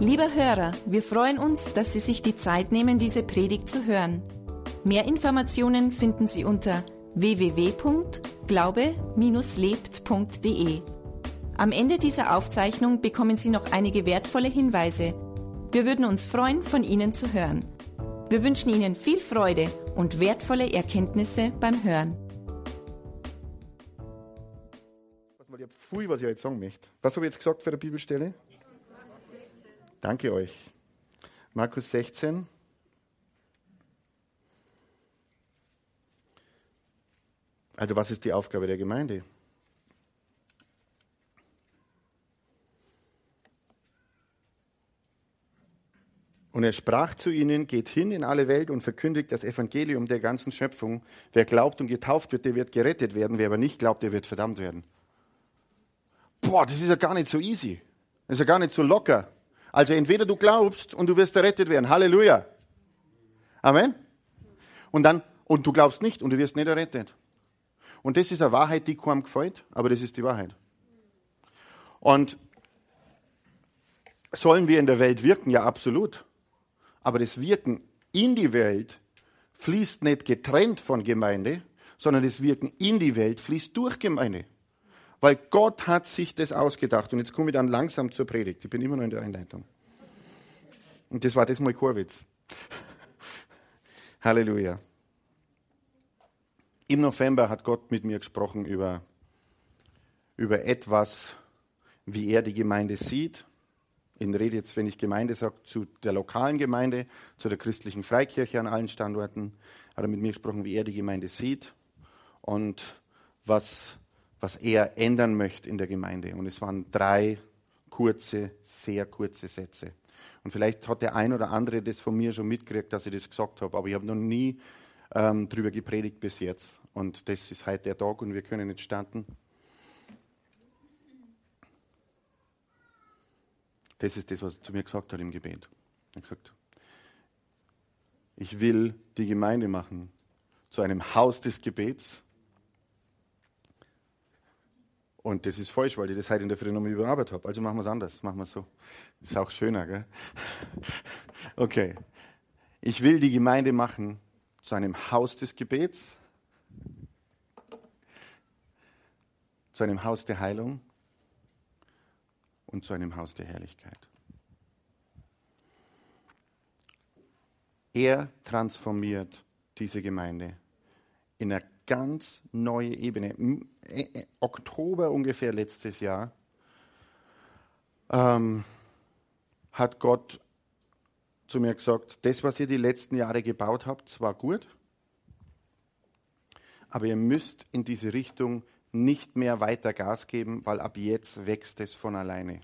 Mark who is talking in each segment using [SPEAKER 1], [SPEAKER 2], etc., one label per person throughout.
[SPEAKER 1] Lieber Hörer, wir freuen uns, dass Sie sich die Zeit nehmen, diese Predigt zu hören. Mehr Informationen finden Sie unter www.glaube-lebt.de. Am Ende dieser Aufzeichnung bekommen Sie noch einige wertvolle Hinweise. Wir würden uns freuen, von Ihnen zu hören. Wir wünschen Ihnen viel Freude und wertvolle Erkenntnisse beim Hören.
[SPEAKER 2] Ich habe was ich jetzt sagen möchte. Was habe ich jetzt gesagt für eine Bibelstelle? Danke euch. Markus 16. Also was ist die Aufgabe der Gemeinde? Und er sprach zu ihnen, geht hin in alle Welt und verkündigt das Evangelium der ganzen Schöpfung. Wer glaubt und getauft wird, der wird gerettet werden. Wer aber nicht glaubt, der wird verdammt werden. Boah, das ist ja gar nicht so easy. Das ist ja gar nicht so locker. Also entweder du glaubst und du wirst errettet werden. Halleluja. Amen. Und dann, und du glaubst nicht und du wirst nicht errettet. Und das ist eine Wahrheit, die kaum gefällt, aber das ist die Wahrheit. Und sollen wir in der Welt wirken? Ja, absolut. Aber das Wirken in die Welt fließt nicht getrennt von Gemeinde, sondern das Wirken in die Welt fließt durch Gemeinde. Weil Gott hat sich das ausgedacht. Und jetzt komme ich dann langsam zur Predigt. Ich bin immer noch in der Einleitung. Und das war das mal Korwitz. Halleluja. Im November hat Gott mit mir gesprochen über, über etwas, wie er die Gemeinde sieht in Rede jetzt, wenn ich Gemeinde sage, zu der lokalen Gemeinde, zu der christlichen Freikirche an allen Standorten, hat er mit mir gesprochen, wie er die Gemeinde sieht und was, was er ändern möchte in der Gemeinde. Und es waren drei kurze, sehr kurze Sätze. Und vielleicht hat der ein oder andere das von mir schon mitgekriegt, dass ich das gesagt habe, aber ich habe noch nie ähm, darüber gepredigt bis jetzt. Und das ist heute der Tag und wir können jetzt starten. Das ist das, was er zu mir gesagt hat im Gebet. Er hat gesagt, ich will die Gemeinde machen zu einem Haus des Gebets. Und das ist falsch, weil ich das heute in der Früh nochmal überarbeitet habe. Also machen wir es anders, machen wir es so. Ist auch schöner, gell? Okay. Ich will die Gemeinde machen zu einem Haus des Gebets, zu einem Haus der Heilung und zu einem Haus der Herrlichkeit. Er transformiert diese Gemeinde in eine ganz neue Ebene. Äh, äh, Oktober ungefähr letztes Jahr ähm, hat Gott zu mir gesagt, das, was ihr die letzten Jahre gebaut habt, war gut, aber ihr müsst in diese Richtung nicht mehr weiter Gas geben, weil ab jetzt wächst es von alleine.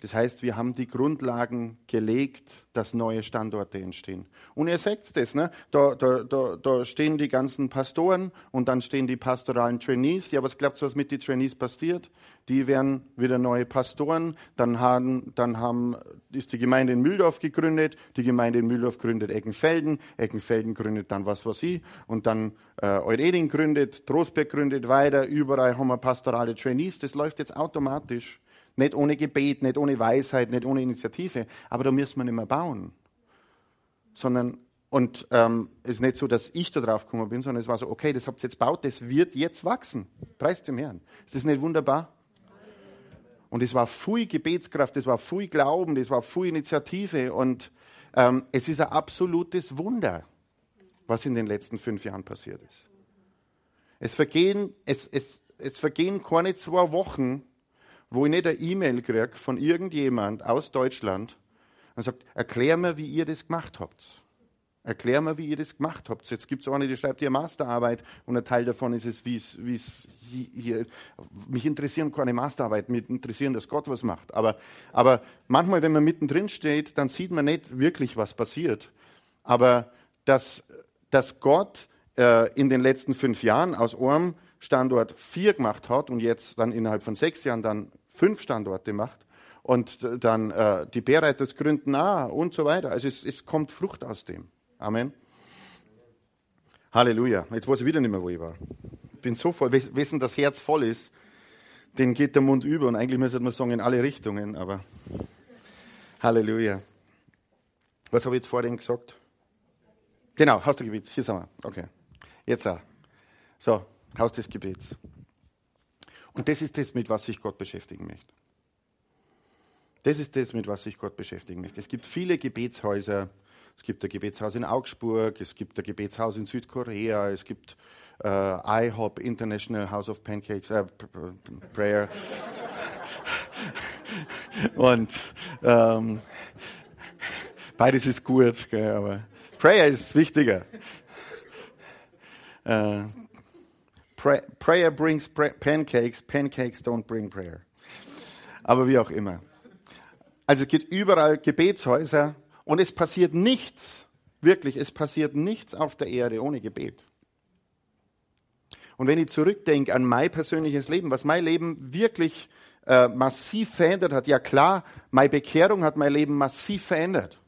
[SPEAKER 2] Das heißt, wir haben die Grundlagen gelegt, dass neue Standorte entstehen. Und ihr seht das, ne? da, da, da, da stehen die ganzen Pastoren und dann stehen die pastoralen Trainees. Ja, was glaubt ihr, was mit den Trainees passiert? Die werden wieder neue Pastoren. Dann, haben, dann haben, ist die Gemeinde in Mühldorf gegründet. Die Gemeinde in Mühldorf gründet Eckenfelden. Eckenfelden gründet dann was, was ich. Und dann äh, Eureding gründet, Trostberg gründet weiter. Überall haben wir pastorale Trainees. Das läuft jetzt automatisch. Nicht ohne Gebet, nicht ohne Weisheit, nicht ohne Initiative. Aber da müssen wir nicht mehr bauen. Sondern, und ähm, es ist nicht so, dass ich da drauf gekommen bin, sondern es war so, okay, das habt ihr jetzt baut, das wird jetzt wachsen. Preis dem Herrn. Ist das nicht wunderbar? Und es war viel Gebetskraft, es war viel Glauben, es war viel Initiative und ähm, es ist ein absolutes Wunder, was in den letzten fünf Jahren passiert ist. Es vergehen, es, es, es vergehen keine zwei Wochen, wo ich nicht eine E-Mail kriege von irgendjemand aus Deutschland und sagt, erklär mir, wie ihr das gemacht habt. Erklär mir, wie ihr das gemacht habt. Jetzt gibt es eine, die schreibt ihr Masterarbeit und ein Teil davon ist es, wie es hier, mich interessieren keine Masterarbeit, mich interessieren, dass Gott was macht. Aber, aber manchmal, wenn man mittendrin steht, dann sieht man nicht wirklich, was passiert. Aber dass, dass Gott äh, in den letzten fünf Jahren aus einem Standort vier gemacht hat und jetzt dann innerhalb von sechs Jahren dann fünf Standorte macht und dann äh, die Bärreiters gründen ah, und so weiter. Also es, es kommt Frucht aus dem. Amen. Halleluja. Jetzt weiß ich wieder nicht mehr, wo ich war. Ich bin so voll, wessen das Herz voll ist, den geht der Mund über und eigentlich müsste man sagen in alle Richtungen, aber Halleluja. Was habe ich jetzt vorhin gesagt? Genau, Haus des Gebets. Hier sind wir. Okay. Jetzt auch. So, Haus des Gebets. Und das ist das, mit was sich Gott beschäftigen möchte. Das ist das, mit was sich Gott beschäftigen möchte. Es gibt viele Gebetshäuser. Es gibt ein Gebetshaus in Augsburg, es gibt ein Gebetshaus in Südkorea, es gibt äh, IHOP, International House of Pancakes, äh, Prayer. Und ähm, beides ist gut, gell, aber Prayer ist wichtiger. Äh, pray, prayer brings pra pancakes, pancakes don't bring prayer. Aber wie auch immer. Also es gibt überall Gebetshäuser und es passiert nichts, wirklich, es passiert nichts auf der Erde ohne Gebet. Und wenn ich zurückdenke an mein persönliches Leben, was mein Leben wirklich äh, massiv verändert hat, ja klar, meine Bekehrung hat mein Leben massiv verändert.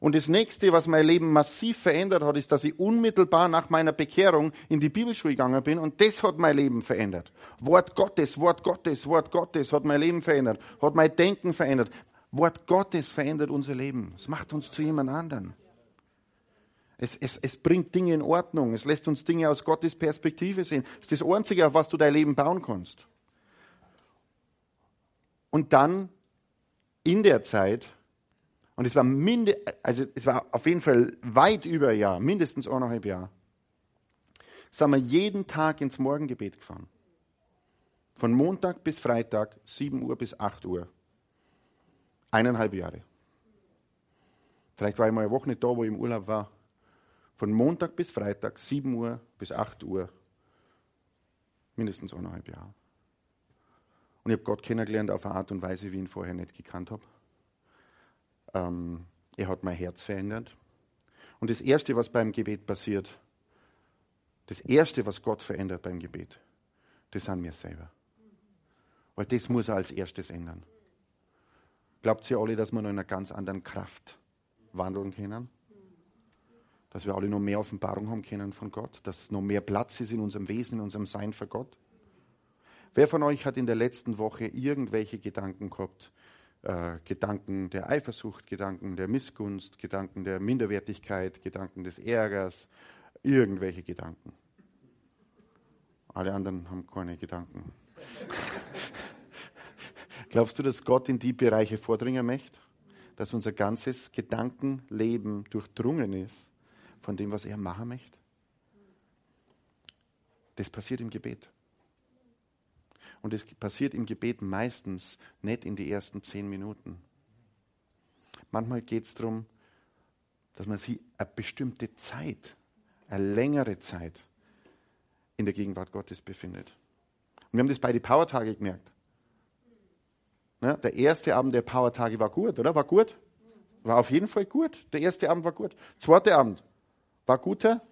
[SPEAKER 2] Und das nächste, was mein Leben massiv verändert hat, ist, dass ich unmittelbar nach meiner Bekehrung in die Bibelschule gegangen bin und das hat mein Leben verändert. Wort Gottes, Wort Gottes, Wort Gottes hat mein Leben verändert, hat mein Denken verändert. Wort Gottes verändert unser Leben. Es macht uns zu jemand anderen. Es, es, es bringt Dinge in Ordnung. Es lässt uns Dinge aus Gottes Perspektive sehen. Es ist das Einzige, auf was du dein Leben bauen kannst. Und dann in der Zeit und es war, minde, also es war auf jeden Fall weit über ein Jahr, mindestens eineinhalb Jahre. Sind wir jeden Tag ins Morgengebet gefahren. Von Montag bis Freitag, 7 Uhr bis 8 Uhr. Eineinhalb Jahre. Vielleicht war ich mal eine Woche nicht da, wo ich im Urlaub war. Von Montag bis Freitag, 7 Uhr bis 8 Uhr. Mindestens eineinhalb Jahre. Und ich habe Gott kennengelernt auf eine Art und Weise, wie ich ihn vorher nicht gekannt habe. Ähm, er hat mein Herz verändert. Und das Erste, was beim Gebet passiert, das Erste, was Gott verändert beim Gebet, das sind wir selber. Weil das muss er als erstes ändern. Glaubt ihr alle, dass wir noch in einer ganz anderen Kraft wandeln können? Dass wir alle noch mehr Offenbarung haben können von Gott? Dass noch mehr Platz ist in unserem Wesen, in unserem Sein für Gott? Wer von euch hat in der letzten Woche irgendwelche Gedanken gehabt, äh, Gedanken der Eifersucht, Gedanken der Missgunst, Gedanken der Minderwertigkeit, Gedanken des Ärgers, irgendwelche Gedanken. Alle anderen haben keine Gedanken. Glaubst du, dass Gott in die Bereiche vordringen möchte? Dass unser ganzes Gedankenleben durchdrungen ist von dem, was er machen möchte? Das passiert im Gebet. Und es passiert im Gebet meistens nicht in die ersten zehn Minuten. Manchmal geht es darum, dass man sie eine bestimmte Zeit, eine längere Zeit in der Gegenwart Gottes befindet. Und wir haben das bei den Powertage gemerkt. Ja, der erste Abend der Powertage war gut, oder? War gut? War auf jeden Fall gut. Der erste Abend war gut. Zweiter Abend war guter.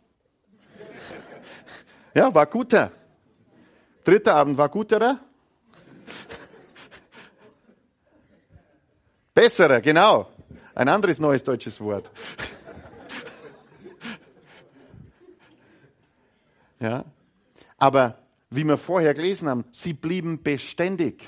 [SPEAKER 2] Ja, war guter. Dritter Abend war guterer. Besserer, genau. Ein anderes neues deutsches Wort. ja. Aber wie wir vorher gelesen haben, sie blieben beständig.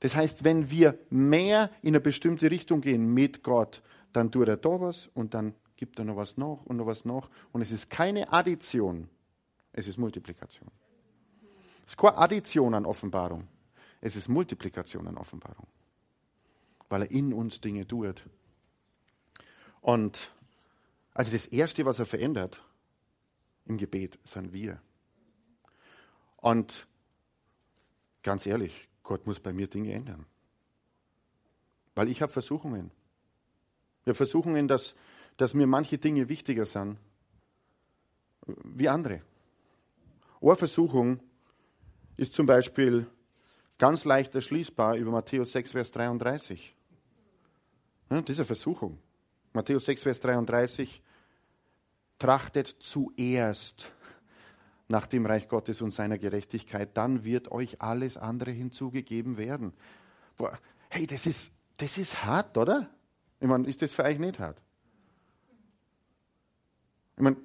[SPEAKER 2] Das heißt, wenn wir mehr in eine bestimmte Richtung gehen mit Gott, dann tut er da was und dann gibt er noch was noch und noch was noch. Und es ist keine Addition, es ist Multiplikation. Es ist keine Addition an Offenbarung. Es ist Multiplikation an Offenbarung. Weil er in uns Dinge tut. Und also das Erste, was er verändert im Gebet, sind wir. Und ganz ehrlich, Gott muss bei mir Dinge ändern. Weil ich habe Versuchungen. Ich Versuchungen, dass, dass mir manche Dinge wichtiger sind wie andere. Eine Versuchung ist zum Beispiel ganz leicht erschließbar über Matthäus 6, Vers 33. Ja, diese Versuchung. Matthäus 6, Vers 33. Trachtet zuerst nach dem Reich Gottes und seiner Gerechtigkeit, dann wird euch alles andere hinzugegeben werden. Boah, hey, das ist, das ist hart, oder? Ich meine, ist das für euch nicht hart? Ich meine,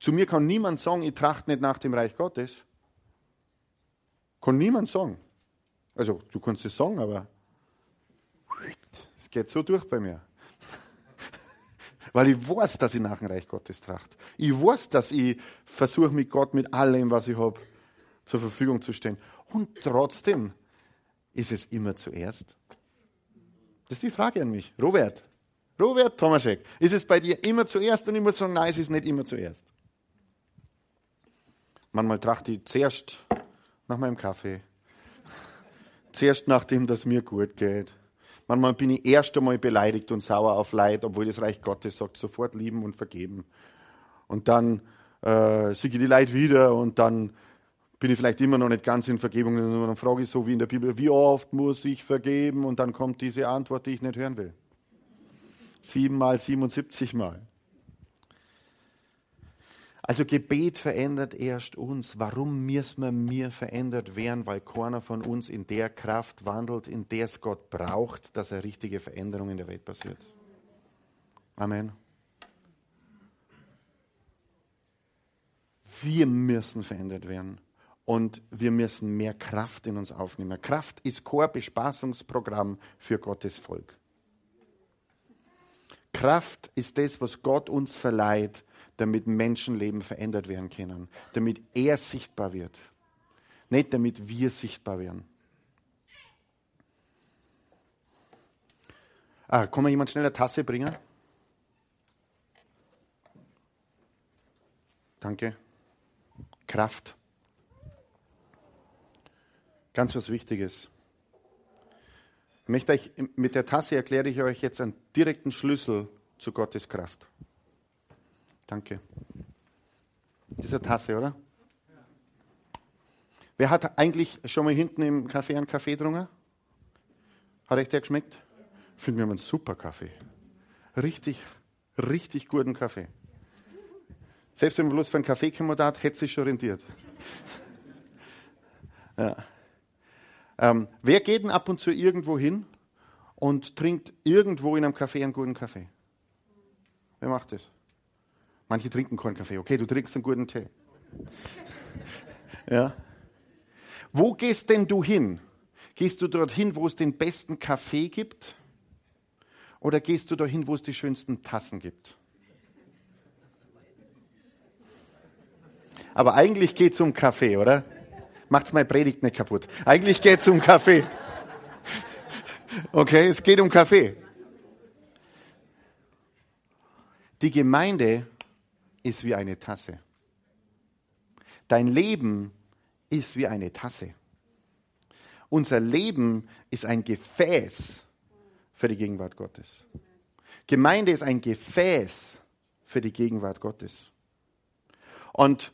[SPEAKER 2] zu mir kann niemand sagen, ich trachte nicht nach dem Reich Gottes. Kann niemand sagen. Also, du kannst es sagen, aber es geht so durch bei mir. Weil ich weiß, dass ich nach dem Reich Gottes tracht. Ich weiß, dass ich versuche, mit Gott, mit allem, was ich habe, zur Verfügung zu stehen. Und trotzdem ist es immer zuerst. Das ist die Frage an mich. Robert, Robert Tomaschek, ist es bei dir immer zuerst? Und ich muss sagen, nein, es ist nicht immer zuerst. Manchmal trachte ich zuerst nach meinem Kaffee. Zuerst nachdem das mir gut geht. Manchmal bin ich erst einmal beleidigt und sauer auf Leid, obwohl das Reich Gottes sagt, sofort lieben und vergeben. Und dann äh, sehe ich die Leid wieder und dann bin ich vielleicht immer noch nicht ganz in Vergebung. Und dann frage ich so wie in der Bibel, wie oft muss ich vergeben? Und dann kommt diese Antwort, die ich nicht hören will. Siebenmal, 77 Mal. Also Gebet verändert erst uns. Warum müssen wir verändert werden? Weil keiner von uns in der Kraft wandelt, in der es Gott braucht, dass eine richtige Veränderung in der Welt passiert. Amen. Wir müssen verändert werden und wir müssen mehr Kraft in uns aufnehmen. Kraft ist kein Bespaßungsprogramm für Gottes Volk. Kraft ist das, was Gott uns verleiht, damit Menschenleben verändert werden können, damit er sichtbar wird, nicht damit wir sichtbar werden. Ah, kann mir jemand schnell eine Tasse bringen? Danke. Kraft. Ganz was Wichtiges. Ich möchte euch, mit der Tasse erkläre ich euch jetzt einen direkten Schlüssel zu Gottes Kraft. Danke. Eine Tasse, oder? Wer hat eigentlich schon mal hinten im Café einen Kaffee getrunken? Hat euch der geschmeckt? Finden wir einen super Kaffee. Richtig, richtig guten Kaffee. Selbst wenn man bloß für einen Kaffee gekommen hat, hätte sich schon rentiert. ja. ähm, wer geht denn ab und zu irgendwo hin und trinkt irgendwo in einem Café einen guten Kaffee? Wer macht das? Manche trinken keinen Kaffee. Okay, du trinkst einen guten Tee. ja. Wo gehst denn du hin? Gehst du dorthin, wo es den besten Kaffee gibt? Oder gehst du dorthin, wo es die schönsten Tassen gibt? Aber eigentlich geht es um Kaffee, oder? Macht's meine Predigt nicht kaputt. Eigentlich geht es um Kaffee. Okay, es geht um Kaffee. Die Gemeinde ist wie eine Tasse. Dein Leben ist wie eine Tasse. Unser Leben ist ein Gefäß für die Gegenwart Gottes. Gemeinde ist ein Gefäß für die Gegenwart Gottes. Und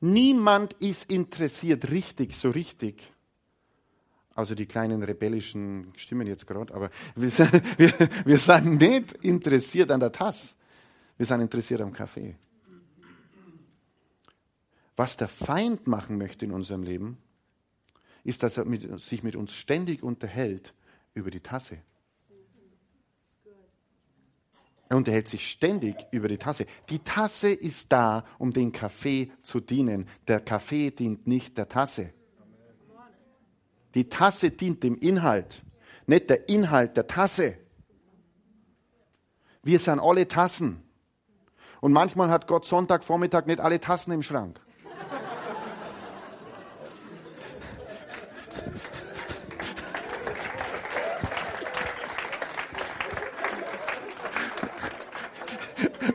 [SPEAKER 2] niemand ist interessiert, richtig, so richtig, außer die kleinen rebellischen Stimmen jetzt gerade, aber wir wir, wir sind nicht interessiert an der Tasse. Wir sind interessiert am Kaffee. Was der Feind machen möchte in unserem Leben, ist, dass er mit, sich mit uns ständig unterhält über die Tasse. Er unterhält sich ständig über die Tasse. Die Tasse ist da, um den Kaffee zu dienen. Der Kaffee dient nicht der Tasse. Die Tasse dient dem Inhalt, nicht der Inhalt der Tasse. Wir sind alle Tassen. Und manchmal hat Gott Sonntagvormittag nicht alle Tassen im Schrank.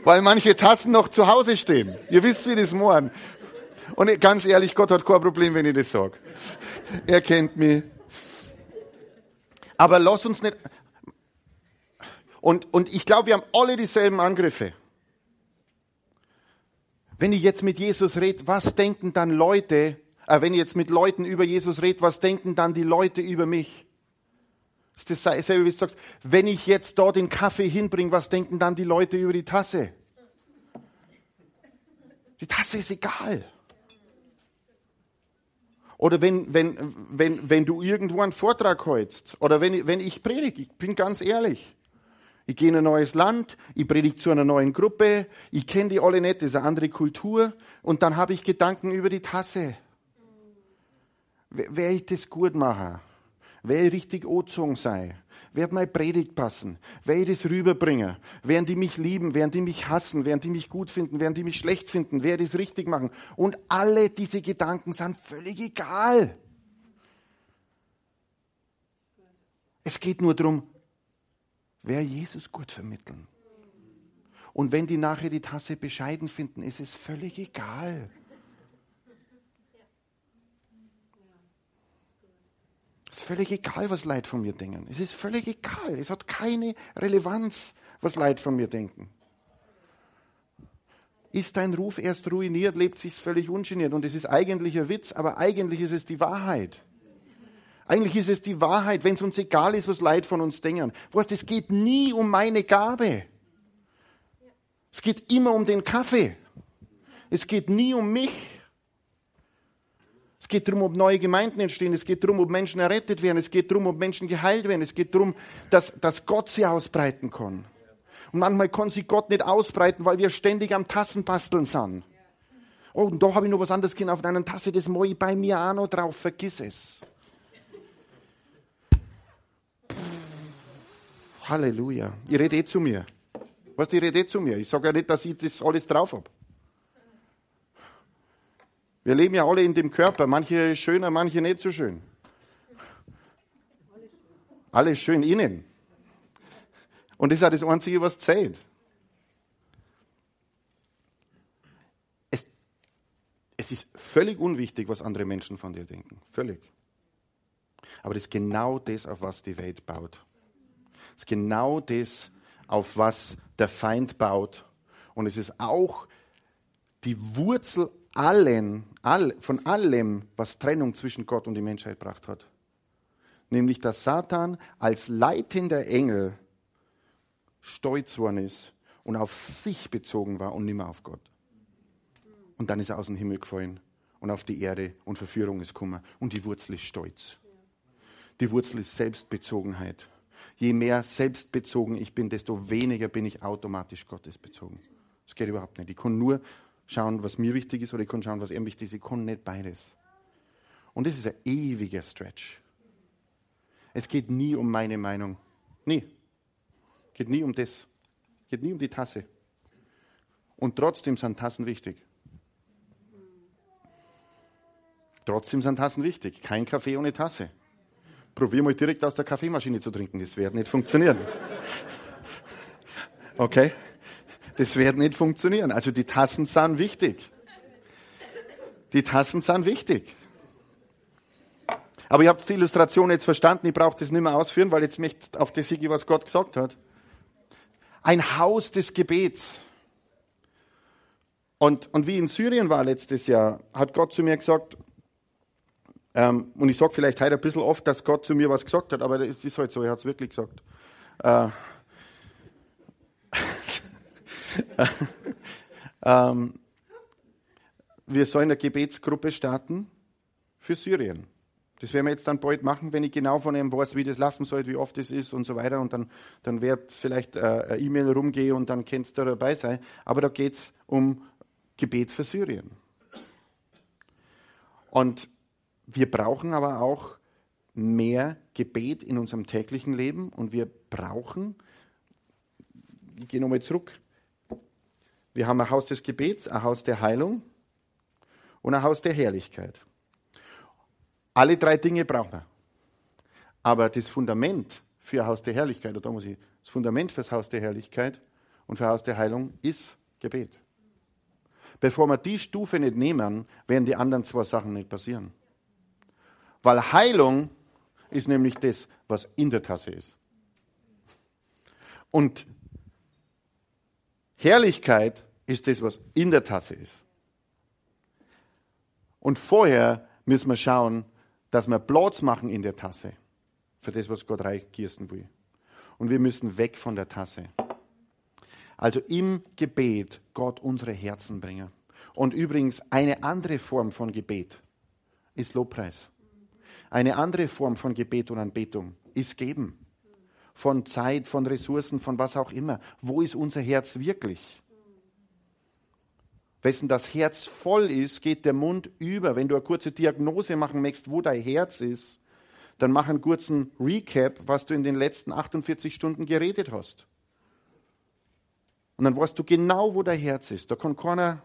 [SPEAKER 2] Weil manche Tassen noch zu Hause stehen. Ihr wisst, wie das morgen. Und ganz ehrlich, Gott hat kein Problem, wenn ich das sage. Er kennt mich. Aber lass uns nicht. Und, und ich glaube, wir haben alle dieselben Angriffe. Wenn ich jetzt mit Jesus rede, was denken dann Leute, äh, wenn ich jetzt mit Leuten über Jesus rede, was denken dann die Leute über mich? Das ist dasselbe, wie du sagst, wenn ich jetzt dort den Kaffee hinbringe, was denken dann die Leute über die Tasse? Die Tasse ist egal. Oder wenn, wenn, wenn, wenn du irgendwo einen Vortrag hältst, oder wenn, wenn ich predige, ich bin ganz ehrlich, ich gehe in ein neues Land, ich predige zu einer neuen Gruppe, ich kenne die alle nicht, das ist eine andere Kultur. Und dann habe ich Gedanken über die Tasse. wer ich das gut mache, wer ich richtig angezogen sei, wer meine Predigt passen, wer ich das rüberbringe, während die mich lieben, während die mich hassen, während die mich gut finden, während die mich schlecht finden, wer das richtig machen. Und alle diese Gedanken sind völlig egal. Es geht nur darum, wer Jesus gut vermitteln. Und wenn die nachher die Tasse bescheiden finden, ist es völlig egal. Es ist völlig egal, was Leid von mir denken. Es ist völlig egal. Es hat keine Relevanz, was Leid von mir denken. Ist dein Ruf erst ruiniert, lebt sich völlig ungeniert. Und es ist eigentlich ein Witz, aber eigentlich ist es die Wahrheit. Eigentlich ist es die Wahrheit, wenn es uns egal ist, was Leid von uns denken. Weißt, es geht nie um meine Gabe. Es geht immer um den Kaffee. Es geht nie um mich. Es geht darum, ob neue Gemeinden entstehen. Es geht darum, ob Menschen errettet werden. Es geht darum, ob Menschen geheilt werden. Es geht darum, dass, dass Gott sie ausbreiten kann. Und manchmal kann sie Gott nicht ausbreiten, weil wir ständig am Tassenbasteln sind. Oh, und da habe ich noch was anderes gesehen auf einer Tasse, das mache ich bei mir auch noch drauf. Vergiss es. Halleluja. Ich rede eh zu mir. Was, ich rede eh zu mir. Ich sage ja nicht, dass ich das alles drauf habe. Wir leben ja alle in dem Körper. Manche schöner, manche nicht so schön. Alles schön innen. Und das ist auch das Einzige, was zählt. Es, es ist völlig unwichtig, was andere Menschen von dir denken. Völlig. Aber das ist genau das, auf was die Welt baut ist genau das, auf was der Feind baut. Und es ist auch die Wurzel allen, all, von allem, was Trennung zwischen Gott und die Menschheit gebracht hat. Nämlich, dass Satan als leitender Engel stolz worden ist und auf sich bezogen war und nicht mehr auf Gott. Und dann ist er aus dem Himmel gefallen und auf die Erde und Verführung ist gekommen. Und die Wurzel ist Stolz. Die Wurzel ist Selbstbezogenheit je mehr selbstbezogen ich bin, desto weniger bin ich automatisch gottesbezogen. Das geht überhaupt nicht. Ich kann nur schauen, was mir wichtig ist, oder ich kann schauen, was ihm wichtig ist. Ich kann nicht beides. Und das ist ein ewiger Stretch. Es geht nie um meine Meinung. Nie. Es geht nie um das. Es geht nie um die Tasse. Und trotzdem sind Tassen wichtig. Trotzdem sind Tassen wichtig. Kein Kaffee ohne Tasse. Probier mal direkt aus der Kaffeemaschine zu trinken. Das wird nicht funktionieren. Okay? Das wird nicht funktionieren. Also die Tassen sind wichtig. Die Tassen sind wichtig. Aber ihr habt die Illustration jetzt verstanden. Ich brauche das nicht mehr ausführen, weil jetzt möchte auf das Sigi, was Gott gesagt hat. Ein Haus des Gebets. Und, und wie in Syrien war letztes Jahr, hat Gott zu mir gesagt, ähm, und ich sage vielleicht heute ein bisschen oft, dass Gott zu mir was gesagt hat, aber es ist halt so, er hat es wirklich gesagt. Äh, ähm, wir sollen eine Gebetsgruppe starten für Syrien. Das werden wir jetzt dann bald machen, wenn ich genau von ihm weiß, wie das laufen soll, wie oft es ist und so weiter. Und dann, dann wird vielleicht äh, eine E-Mail rumgehen und dann kannst du dabei sein. Aber da geht es um Gebet für Syrien. Und wir brauchen aber auch mehr Gebet in unserem täglichen Leben und wir brauchen, ich gehe nochmal zurück, wir haben ein Haus des Gebets, ein Haus der Heilung und ein Haus der Herrlichkeit. Alle drei Dinge brauchen wir. Aber das Fundament für ein Haus der Herrlichkeit, oder da muss ich, das Fundament für das Haus der Herrlichkeit und für Haus der Heilung ist Gebet. Bevor wir die Stufe nicht nehmen, werden die anderen zwei Sachen nicht passieren. Weil Heilung ist nämlich das, was in der Tasse ist. Und Herrlichkeit ist das, was in der Tasse ist. Und vorher müssen wir schauen, dass wir Platz machen in der Tasse für das, was Gott reingießen will. Und wir müssen weg von der Tasse. Also im Gebet Gott unsere Herzen bringen. Und übrigens eine andere Form von Gebet ist Lobpreis. Eine andere Form von Gebet und Anbetung ist Geben. Von Zeit, von Ressourcen, von was auch immer. Wo ist unser Herz wirklich? wessen das Herz voll ist, geht der Mund über. Wenn du eine kurze Diagnose machen möchtest, wo dein Herz ist, dann mach einen kurzen Recap, was du in den letzten 48 Stunden geredet hast. Und dann weißt du genau, wo dein Herz ist. Da kann keiner,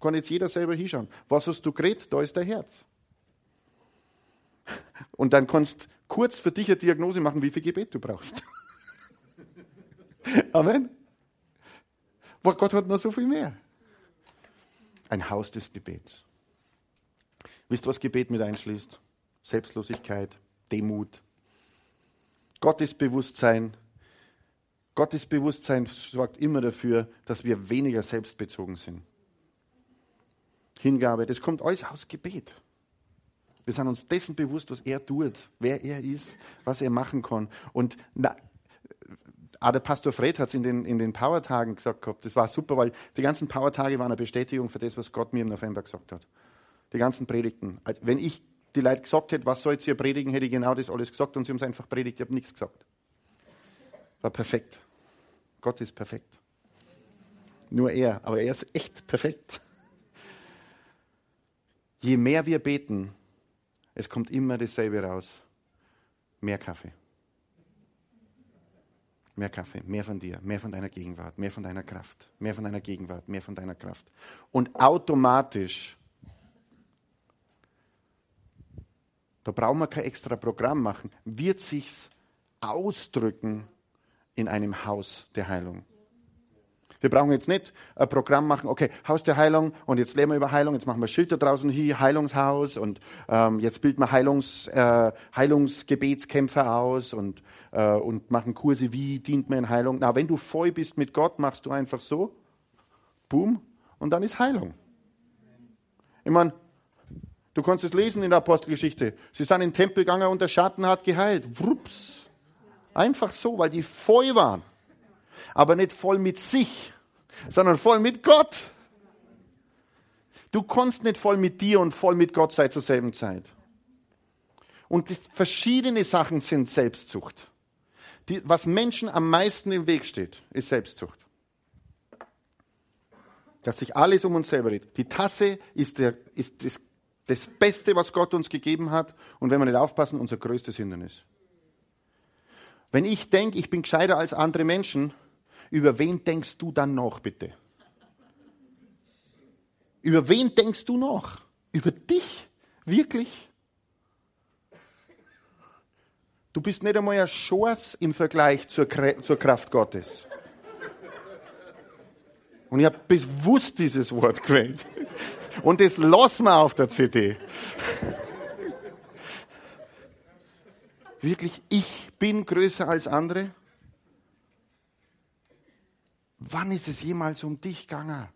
[SPEAKER 2] kann jetzt jeder selber hinschauen. Was hast du geredet? Da ist dein Herz. Und dann kannst kurz für dich eine Diagnose machen, wie viel Gebet du brauchst. Amen. Weil Gott hat noch so viel mehr. Ein Haus des Gebets. Wisst ihr, was Gebet mit einschließt? Selbstlosigkeit, Demut, Gottesbewusstsein. Gottesbewusstsein sorgt immer dafür, dass wir weniger selbstbezogen sind. Hingabe, das kommt alles aus Gebet. Wir sind uns dessen bewusst, was er tut, wer er ist, was er machen kann. Und na, auch der Pastor Fred hat es in den, in den Power-Tagen gesagt gehabt. Das war super, weil die ganzen Power-Tage waren eine Bestätigung für das, was Gott mir im November gesagt hat. Die ganzen Predigten. Also wenn ich die Leute gesagt hätte, was soll ihr predigen, hätte ich genau das alles gesagt und sie haben es einfach predigt, ich habe nichts gesagt. War perfekt. Gott ist perfekt. Nur er, aber er ist echt perfekt. Je mehr wir beten, es kommt immer dasselbe raus. Mehr Kaffee. Mehr Kaffee, mehr von dir, mehr von deiner Gegenwart, mehr von deiner Kraft, mehr von deiner Gegenwart, mehr von deiner Kraft. Und automatisch, da brauchen wir kein extra Programm machen, wird sich's ausdrücken in einem Haus der Heilung. Wir brauchen jetzt nicht ein Programm machen, okay, Haus der Heilung und jetzt lernen wir über Heilung, jetzt machen wir Schilder draußen hier, Heilungshaus und ähm, jetzt bilden wir Heilungs, äh, Heilungsgebetskämpfer aus und, äh, und machen Kurse, wie dient man in Heilung. Na, wenn du voll bist mit Gott, machst du einfach so, boom, und dann ist Heilung. Ich meine, du kannst es lesen in der Apostelgeschichte. Sie sind in den Tempel gegangen und der Schatten hat geheilt. Wrups. Einfach so, weil die voll waren aber nicht voll mit sich, sondern voll mit Gott. Du kannst nicht voll mit dir und voll mit Gott sein zur selben Zeit. Und verschiedene Sachen sind Selbstzucht. Die, was Menschen am meisten im Weg steht, ist Selbstzucht. Dass sich alles um uns selber dreht. Die Tasse ist, der, ist das, das Beste, was Gott uns gegeben hat. Und wenn wir nicht aufpassen, unser größtes Hindernis. Wenn ich denke, ich bin gescheiter als andere Menschen, über wen denkst du dann noch, bitte? Über wen denkst du noch? Über dich? Wirklich? Du bist nicht einmal ein Schors im Vergleich zur, zur Kraft Gottes. Und ich habe bewusst dieses Wort gewählt. Und das lassen wir auf der CD. Wirklich, ich bin größer als andere? Wann ist es jemals um dich gegangen?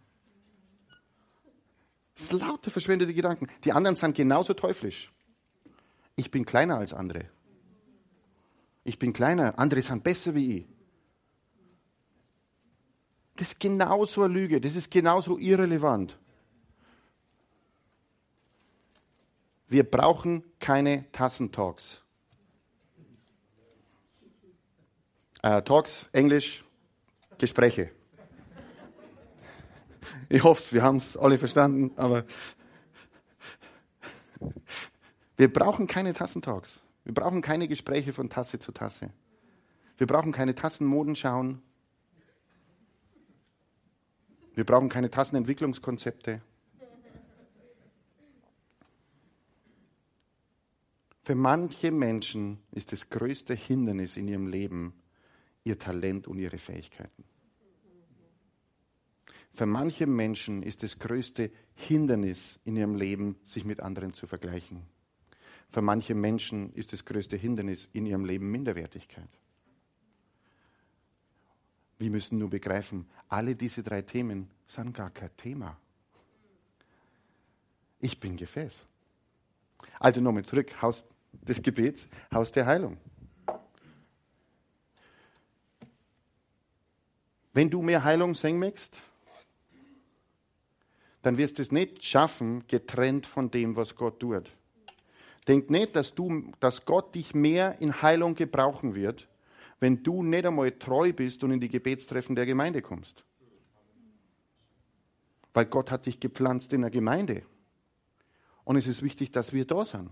[SPEAKER 2] Das sind lauter verschwendete Gedanken. Die anderen sind genauso teuflisch. Ich bin kleiner als andere. Ich bin kleiner, andere sind besser wie ich. Das ist genauso eine Lüge, das ist genauso irrelevant. Wir brauchen keine Tassentalks. Äh, Talks, Englisch, Gespräche. Ich hoffe, wir haben es alle verstanden, aber wir brauchen keine Tassentalks. Wir brauchen keine Gespräche von Tasse zu Tasse. Wir brauchen keine Tassenmoden schauen. Wir brauchen keine Tassenentwicklungskonzepte. Für manche Menschen ist das größte Hindernis in ihrem Leben ihr Talent und ihre Fähigkeiten. Für manche Menschen ist das größte Hindernis in ihrem Leben, sich mit anderen zu vergleichen. Für manche Menschen ist das größte Hindernis in ihrem Leben Minderwertigkeit. Wir müssen nur begreifen, alle diese drei Themen sind gar kein Thema. Ich bin Gefäß. Also nochmal zurück, Haus des Gebets, Haus der Heilung. Wenn du mehr Heilung sehen möchtest, dann wirst du es nicht schaffen, getrennt von dem, was Gott tut. Denk nicht, dass, du, dass Gott dich mehr in Heilung gebrauchen wird, wenn du nicht einmal treu bist und in die Gebetstreffen der Gemeinde kommst. Weil Gott hat dich gepflanzt in der Gemeinde. Und es ist wichtig, dass wir da sind.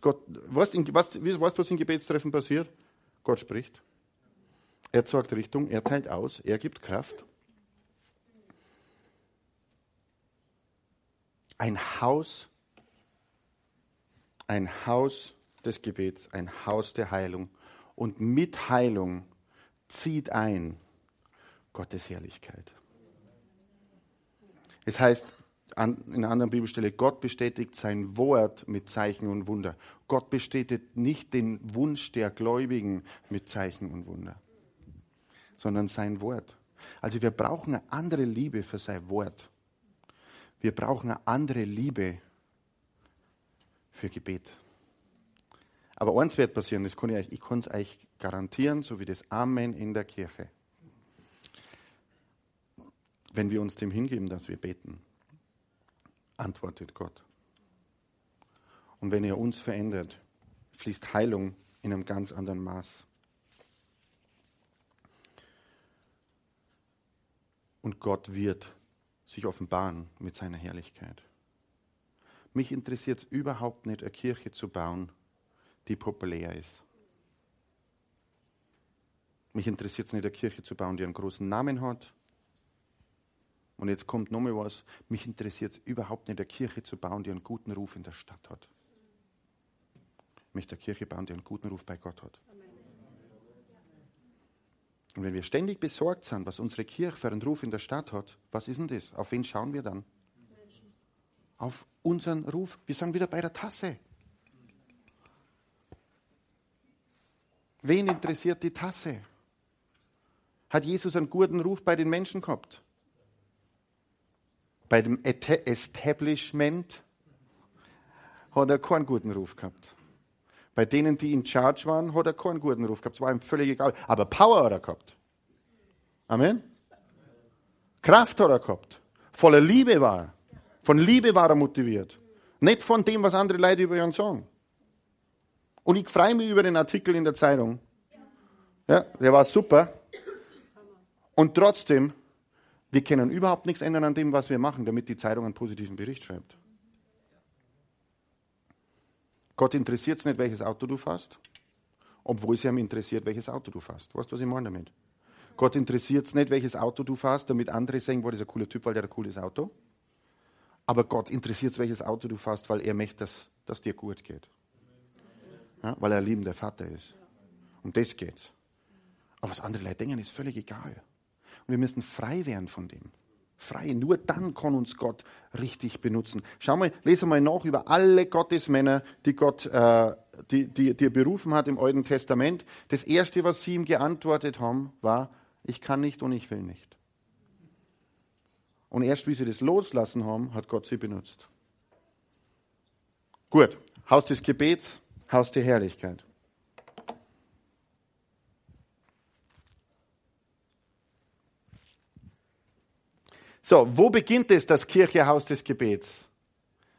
[SPEAKER 2] Gott, weißt, du, was, was in Gebetstreffen passiert? Gott spricht. Er zeigt Richtung, er teilt aus, er gibt Kraft. Ein Haus, ein Haus des Gebets, ein Haus der Heilung. Und mit Heilung zieht ein Gottes Herrlichkeit. Es heißt in einer anderen Bibelstelle, Gott bestätigt sein Wort mit Zeichen und Wunder. Gott bestätigt nicht den Wunsch der Gläubigen mit Zeichen und Wunder, sondern sein Wort. Also wir brauchen eine andere Liebe für sein Wort. Wir brauchen eine andere Liebe für Gebet. Aber eins wird passieren, das kann ich, euch, ich kann es euch garantieren, so wie das Amen in der Kirche. Wenn wir uns dem hingeben, dass wir beten, antwortet Gott. Und wenn er uns verändert, fließt Heilung in einem ganz anderen Maß. Und Gott wird sich offenbaren mit seiner Herrlichkeit. Mich interessiert es überhaupt nicht, eine Kirche zu bauen, die populär ist. Mich interessiert es nicht, eine Kirche zu bauen, die einen großen Namen hat. Und jetzt kommt nochmal was. Mich interessiert es überhaupt nicht, eine Kirche zu bauen, die einen guten Ruf in der Stadt hat. Ich möchte eine Kirche bauen, die einen guten Ruf bei Gott hat. Und wenn wir ständig besorgt sind, was unsere Kirche für einen Ruf in der Stadt hat, was ist denn das? Auf wen schauen wir dann? Auf unseren Ruf. Wir sind wieder bei der Tasse. Wen interessiert die Tasse? Hat Jesus einen guten Ruf bei den Menschen gehabt? Bei dem Establishment hat er keinen guten Ruf gehabt. Bei denen, die in Charge waren, hat er keinen guten Ruf gehabt. Es war ihm völlig egal. Aber Power hat er gehabt. Amen. Kraft hat er gehabt. Voller Liebe war er. Von Liebe war er motiviert. Nicht von dem, was andere Leute über ihn sagen. Und ich freue mich über den Artikel in der Zeitung. Ja, der war super. Und trotzdem, wir können überhaupt nichts ändern an dem, was wir machen, damit die Zeitung einen positiven Bericht schreibt. Gott interessiert es nicht, welches Auto du fährst, obwohl es ihm interessiert, welches Auto du fährst. Weißt du, was ich meine damit? Gott interessiert es nicht, welches Auto du fährst, damit andere sagen, war das ein cooler Typ, weil der ein cooles Auto. Aber Gott interessiert es, welches Auto du fährst, weil er möchte, dass, dass dir gut geht. Ja, weil er ein liebender Vater ist. Um das geht's. Aber was andere Leute denken, ist völlig egal. Und wir müssen frei werden von dem frei. Nur dann kann uns Gott richtig benutzen. Schau mal, lese mal nach über alle Gottesmänner, die Gott, äh, die, die, die er berufen hat im Alten Testament. Das erste, was sie ihm geantwortet haben, war, ich kann nicht und ich will nicht. Und erst wie sie das loslassen haben, hat Gott sie benutzt. Gut, Haus des Gebets, Haus der Herrlichkeit. So, wo beginnt es, dass Kirche Haus des Gebets,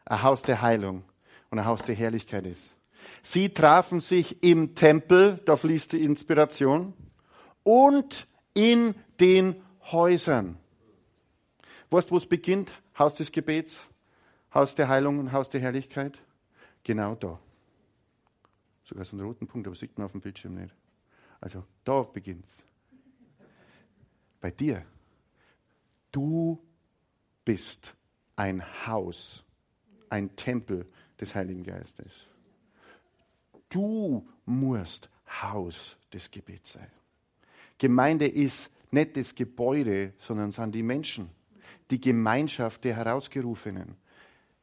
[SPEAKER 2] ein Haus der Heilung und ein Haus der Herrlichkeit ist? Sie trafen sich im Tempel, da fließt die Inspiration, und in den Häusern. Weißt du, wo es beginnt? Haus des Gebets, Haus der Heilung und Haus der Herrlichkeit? Genau da. Sogar so einen roten Punkt, aber sieht man auf dem Bildschirm nicht. Also da beginnt es. Bei dir. Du bist ein Haus, ein Tempel des Heiligen Geistes. Du musst Haus des Gebets sein. Gemeinde ist nicht das Gebäude, sondern sind die Menschen, die Gemeinschaft der Herausgerufenen.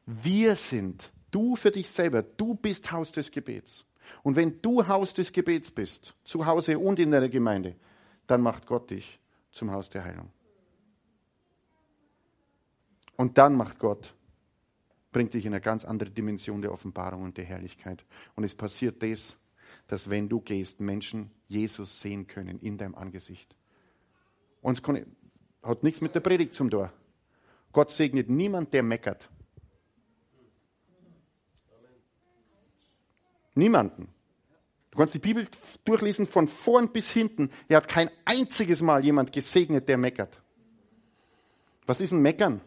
[SPEAKER 2] Wir sind, du für dich selber, du bist Haus des Gebets. Und wenn du Haus des Gebets bist, zu Hause und in der Gemeinde, dann macht Gott dich zum Haus der Heilung. Und dann macht Gott, bringt dich in eine ganz andere Dimension der Offenbarung und der Herrlichkeit. Und es passiert das, dass wenn du gehst, Menschen Jesus sehen können in deinem Angesicht. Und es hat nichts mit der Predigt zum Tor. Gott segnet niemand, der meckert. Niemanden. Du kannst die Bibel durchlesen von vorn bis hinten. Er hat kein einziges Mal jemand gesegnet, der meckert. Was ist ein Meckern?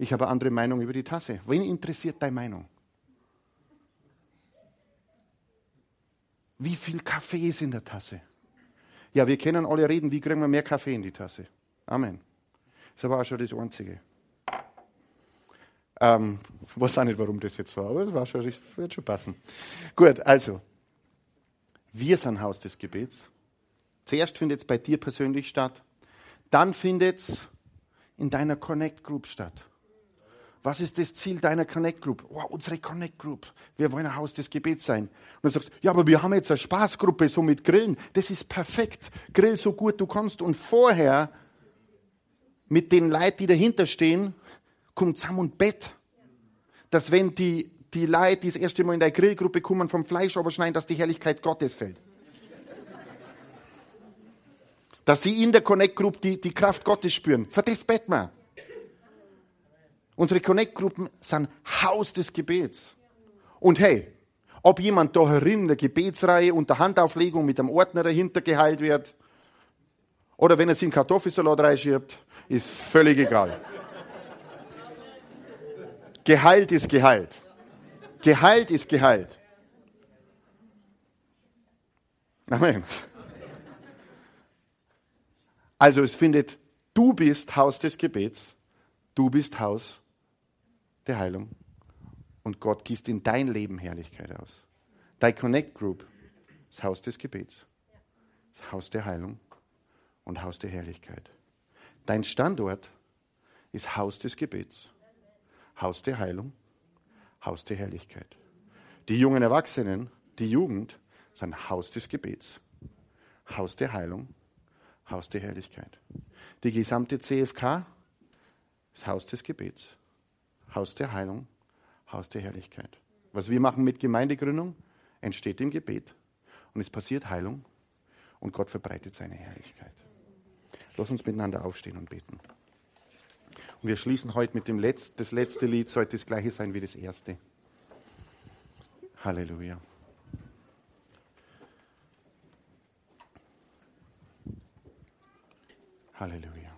[SPEAKER 2] Ich habe eine andere Meinung über die Tasse. Wen interessiert deine Meinung? Wie viel Kaffee ist in der Tasse? Ja, wir können alle reden, wie kriegen wir mehr Kaffee in die Tasse? Amen. Das war auch schon das Einzige. Ähm, ich weiß auch nicht, warum das jetzt war, aber es war schon, wird schon passen. Gut, also, wir sind Haus des Gebets. Zuerst findet es bei dir persönlich statt, dann findet es in deiner Connect Group statt. Was ist das Ziel deiner Connect Group? Oh, unsere Connect Group. Wir wollen ein Haus des Gebets sein. Und du sagst, ja, aber wir haben jetzt eine Spaßgruppe, so mit Grillen. Das ist perfekt. Grill so gut du kannst. Und vorher mit den Leuten, die dahinter stehen, kommt zusammen und Bett. Dass wenn die, die Leute, die das erste Mal in der Grillgruppe kommen, vom Fleisch schneiden, dass die Herrlichkeit Gottes fällt. Dass sie in der Connect Group die, die Kraft Gottes spüren. Für das bett man. Unsere Connect-Gruppen sind Haus des Gebets. Und hey, ob jemand da herin in der Gebetsreihe unter Handauflegung mit einem Ordner dahinter geheilt wird oder wenn er sich einen Kartoffelsalat reinschiebt, ist völlig egal. Geheilt ist geheilt. Geheilt ist geheilt. Amen. Also es findet, du bist Haus des Gebets, du bist Haus der Heilung und Gott gießt in dein Leben Herrlichkeit aus. Dein Connect Group, das Haus des Gebets, das Haus der Heilung und Haus der Herrlichkeit. Dein Standort ist Haus des Gebets, Haus der Heilung, Haus der Herrlichkeit. Die jungen Erwachsenen, die Jugend, sind Haus des Gebets, Haus der Heilung, Haus der Herrlichkeit. Die gesamte CFK ist Haus des Gebets, Haus der Heilung, Haus der Herrlichkeit. Was wir machen mit Gemeindegründung, entsteht im Gebet und es passiert Heilung und Gott verbreitet seine Herrlichkeit. Lass uns miteinander aufstehen und beten. Und wir schließen heute mit dem Letz-, das letzte Lied, sollte das gleiche sein wie das erste. Halleluja. Halleluja.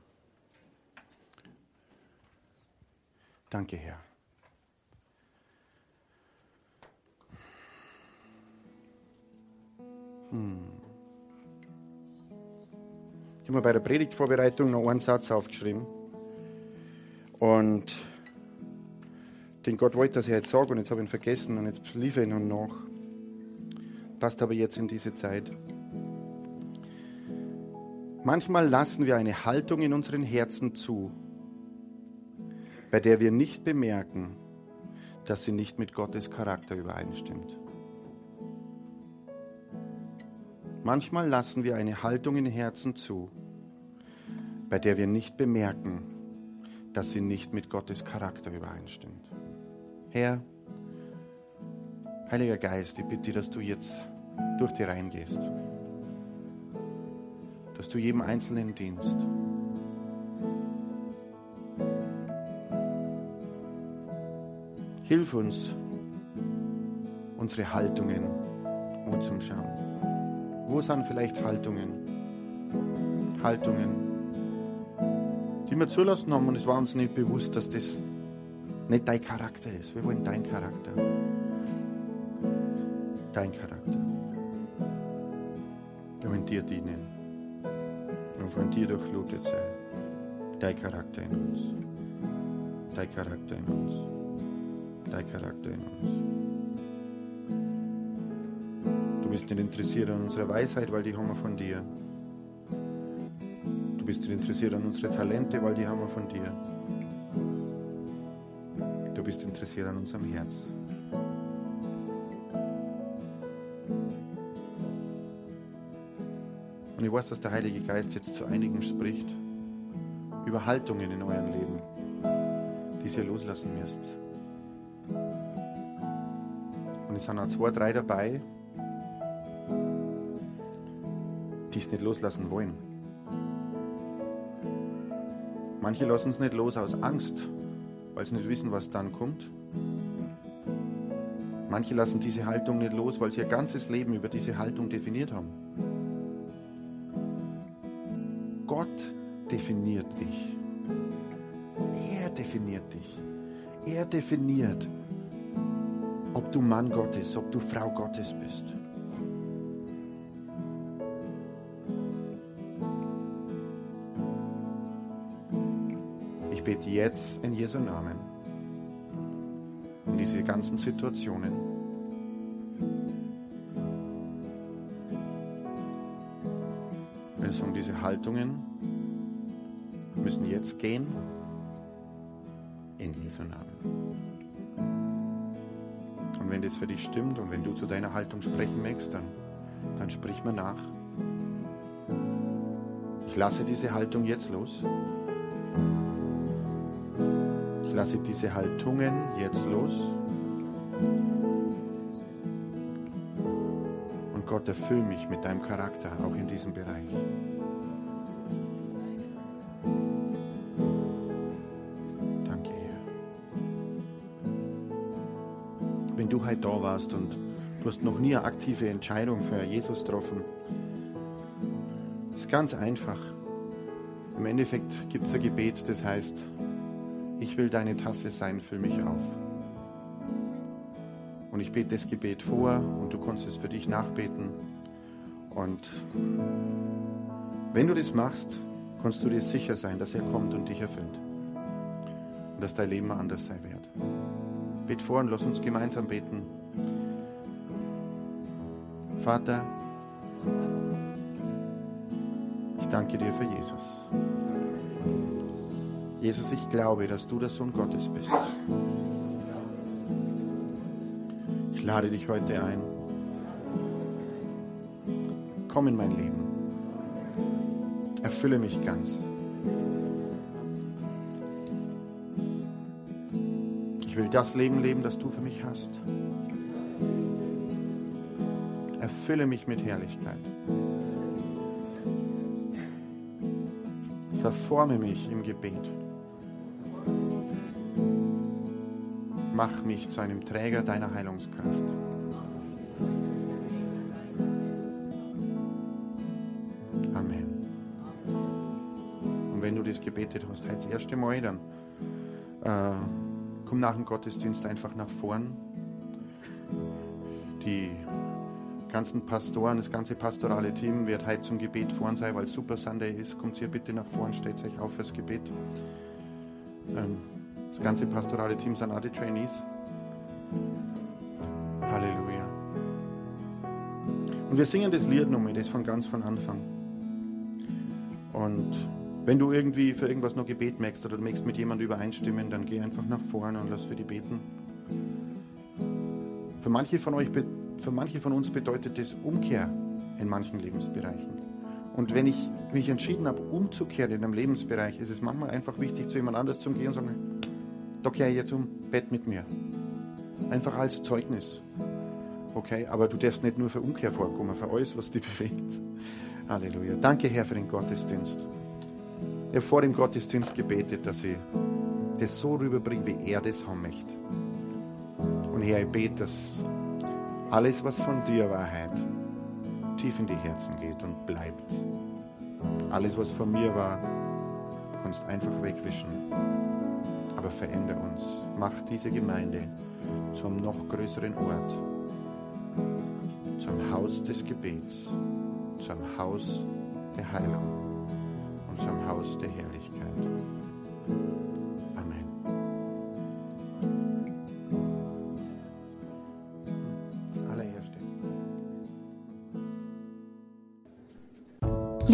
[SPEAKER 2] Danke, Herr. Hm. Ich habe mir bei der Predigtvorbereitung noch einen Satz aufgeschrieben. Und den Gott wollte, dass ich jetzt sage, und jetzt habe ich ihn vergessen und jetzt lief ich ihn noch. Passt aber jetzt in diese Zeit. Manchmal lassen wir eine Haltung in unseren Herzen zu, bei der wir nicht bemerken, dass sie nicht mit Gottes Charakter übereinstimmt. Manchmal lassen wir eine Haltung in Herzen zu, bei der wir nicht bemerken, dass sie nicht mit Gottes Charakter übereinstimmt. Herr, Heiliger Geist, ich bitte, dass du jetzt durch die Reihen gehst, dass du jedem Einzelnen dienst. Hilf uns, unsere Haltungen anzuschauen. Wo sind vielleicht Haltungen? Haltungen, die wir zulassen haben und es war uns nicht bewusst, dass das nicht dein Charakter ist. Wir wollen dein Charakter. Dein Charakter. Wir wollen dir dienen. Und von dir durchflutet sein. Dein Charakter in uns. Dein Charakter in uns Charakter in uns. Du bist nicht interessiert an unserer Weisheit, weil die haben wir von dir. Du bist nicht interessiert an unsere Talente, weil die haben wir von dir. Du bist interessiert an unserem Herz. Und ich weiß, dass der Heilige Geist jetzt zu einigen spricht über Haltungen in eurem Leben, die ihr loslassen müsst. Und es sind auch zwei, drei dabei, die es nicht loslassen wollen. Manche lassen es nicht los aus Angst, weil sie nicht wissen, was dann kommt. Manche lassen diese Haltung nicht los, weil sie ihr ganzes Leben über diese Haltung definiert haben. Gott definiert dich. Er definiert dich. Er definiert, ob du Mann Gottes, ob du Frau Gottes bist. Ich bete jetzt in Jesu Namen in diese ganzen Situationen. Wenn es um diese Haltungen müssen jetzt gehen in Jesu Namen. Wenn das für dich stimmt und wenn du zu deiner Haltung sprechen möchtest, dann, dann sprich mir nach. Ich lasse diese Haltung jetzt los. Ich lasse diese Haltungen jetzt los. Und Gott, erfüll mich mit deinem Charakter, auch in diesem Bereich. Da warst und du hast noch nie eine aktive Entscheidung für Jesus getroffen, ist ganz einfach. Im Endeffekt gibt es ein Gebet, das heißt, ich will deine Tasse sein, füll mich auf. Und ich bete das Gebet vor und du kannst es für dich nachbeten. Und wenn du das machst, kannst du dir sicher sein, dass er kommt und dich erfüllt. Und dass dein Leben anders sein wird. Bet vor und lass uns gemeinsam beten. Vater, ich danke dir für Jesus. Jesus, ich glaube, dass du der Sohn Gottes bist. Ich lade dich heute ein. Komm in mein Leben. Erfülle mich ganz. Ich will das Leben leben, das du für mich hast. Erfülle mich mit Herrlichkeit. Verforme mich im Gebet. Mach mich zu einem Träger deiner Heilungskraft. Amen. Und wenn du das gebetet hast, heute das erste Mal, dann äh, komm nach dem Gottesdienst einfach nach vorn. Die ganzen Pastoren, das ganze pastorale Team wird heute zum Gebet vorn sein, weil Super Sunday ist. Kommt ihr bitte nach vorn, stellt euch auf fürs Gebet. Ähm, das ganze pastorale Team sind die Trainees. Halleluja. Und wir singen das Lied nochmal, das von ganz von Anfang. Und wenn du irgendwie für irgendwas noch Gebet merkst oder du möchtest mit jemandem übereinstimmen, dann geh einfach nach vorne und lass für die beten. Für manche von euch, für manche von uns bedeutet das Umkehr in manchen Lebensbereichen. Und wenn ich mich entschieden habe, umzukehren in einem Lebensbereich, ist es manchmal einfach wichtig, zu jemand anders zu gehen und zu sagen, da kehre ich jetzt um, Bett mit mir. Einfach als Zeugnis. Okay, aber du darfst nicht nur für Umkehr vorkommen, für alles, was dich bewegt. Halleluja. Danke, Herr, für den Gottesdienst. Ich habe vor dem Gottesdienst gebetet, dass ich das so rüberbringe, wie er das haben möchte. Und Herr, ich bete, dass alles, was von dir Wahrheit tief in die Herzen geht und bleibt. Alles, was von mir war, kannst einfach wegwischen aber verändere uns. Mach diese Gemeinde zum noch größeren Ort, zum Haus des Gebets, zum Haus der Heilung und zum Haus der Herrlichkeit.